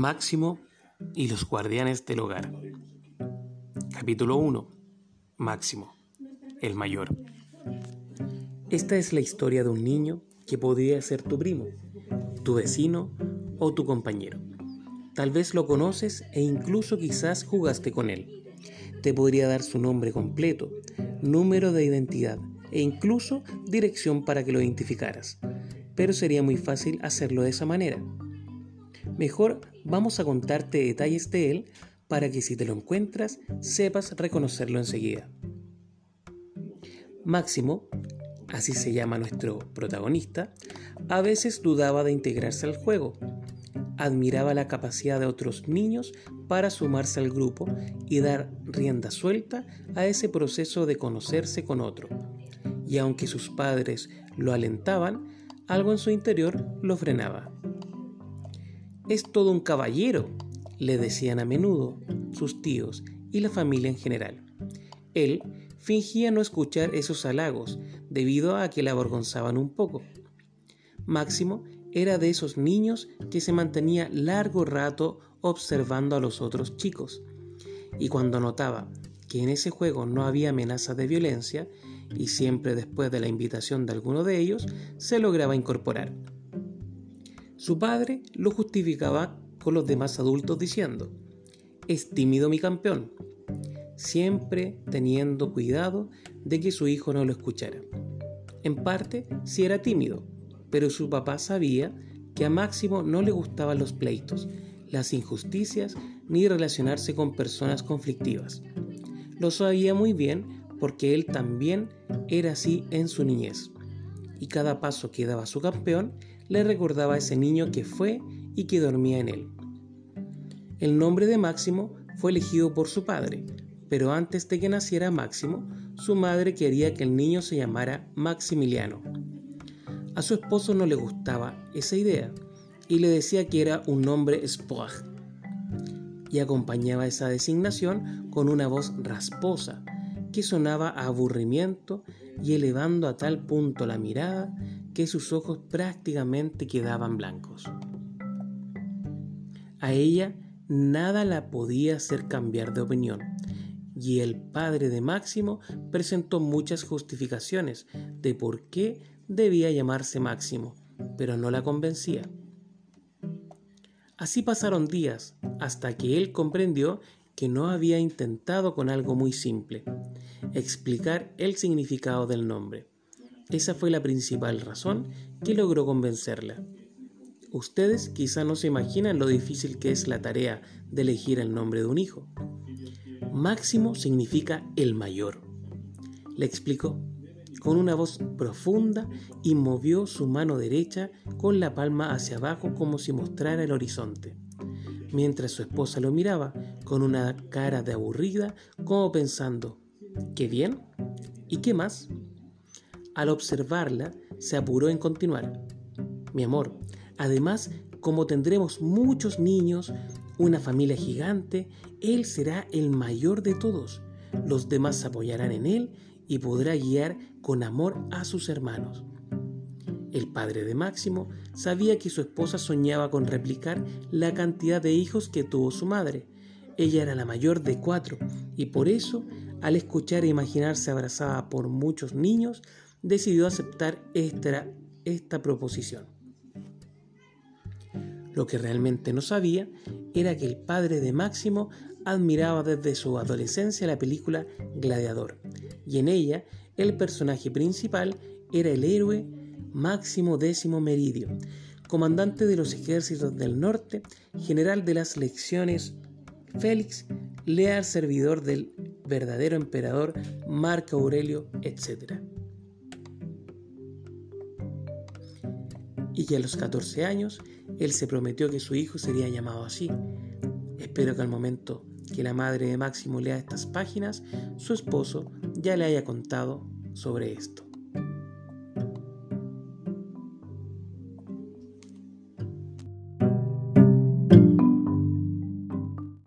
Máximo y los guardianes del hogar. Capítulo 1. Máximo, el mayor. Esta es la historia de un niño que podría ser tu primo, tu vecino o tu compañero. Tal vez lo conoces e incluso quizás jugaste con él. Te podría dar su nombre completo, número de identidad e incluso dirección para que lo identificaras. Pero sería muy fácil hacerlo de esa manera. Mejor vamos a contarte detalles de él para que si te lo encuentras sepas reconocerlo enseguida. Máximo, así se llama nuestro protagonista, a veces dudaba de integrarse al juego. Admiraba la capacidad de otros niños para sumarse al grupo y dar rienda suelta a ese proceso de conocerse con otro. Y aunque sus padres lo alentaban, algo en su interior lo frenaba. Es todo un caballero, le decían a menudo sus tíos y la familia en general. Él fingía no escuchar esos halagos debido a que le avergonzaban un poco. Máximo era de esos niños que se mantenía largo rato observando a los otros chicos, y cuando notaba que en ese juego no había amenaza de violencia, y siempre después de la invitación de alguno de ellos, se lograba incorporar. Su padre lo justificaba con los demás adultos diciendo, es tímido mi campeón, siempre teniendo cuidado de que su hijo no lo escuchara. En parte, sí era tímido, pero su papá sabía que a Máximo no le gustaban los pleitos, las injusticias ni relacionarse con personas conflictivas. Lo sabía muy bien porque él también era así en su niñez. Y cada paso que daba su campeón le recordaba a ese niño que fue y que dormía en él. El nombre de Máximo fue elegido por su padre, pero antes de que naciera Máximo, su madre quería que el niño se llamara Maximiliano. A su esposo no le gustaba esa idea y le decía que era un nombre Spoag y acompañaba esa designación con una voz rasposa que sonaba a aburrimiento y elevando a tal punto la mirada que sus ojos prácticamente quedaban blancos. A ella nada la podía hacer cambiar de opinión, y el padre de Máximo presentó muchas justificaciones de por qué debía llamarse Máximo, pero no la convencía. Así pasaron días hasta que él comprendió que no había intentado con algo muy simple, explicar el significado del nombre. Esa fue la principal razón que logró convencerla. Ustedes quizá no se imaginan lo difícil que es la tarea de elegir el nombre de un hijo. Máximo significa el mayor. Le explicó con una voz profunda y movió su mano derecha con la palma hacia abajo como si mostrara el horizonte, mientras su esposa lo miraba con una cara de aburrida como pensando, ¿qué bien? ¿Y qué más? Al observarla, se apuró en continuar. Mi amor, además, como tendremos muchos niños, una familia gigante, Él será el mayor de todos. Los demás apoyarán en Él y podrá guiar con amor a sus hermanos. El padre de Máximo sabía que su esposa soñaba con replicar la cantidad de hijos que tuvo su madre. Ella era la mayor de cuatro y por eso, al escuchar e imaginarse abrazada por muchos niños, decidió aceptar esta, esta proposición. Lo que realmente no sabía era que el padre de Máximo admiraba desde su adolescencia la película Gladiador, y en ella el personaje principal era el héroe Máximo Décimo Meridio, comandante de los ejércitos del norte, general de las legiones Félix, leal servidor del verdadero emperador Marco Aurelio, etc. y que a los 14 años él se prometió que su hijo sería llamado así. Espero que al momento que la madre de Máximo lea estas páginas, su esposo ya le haya contado sobre esto.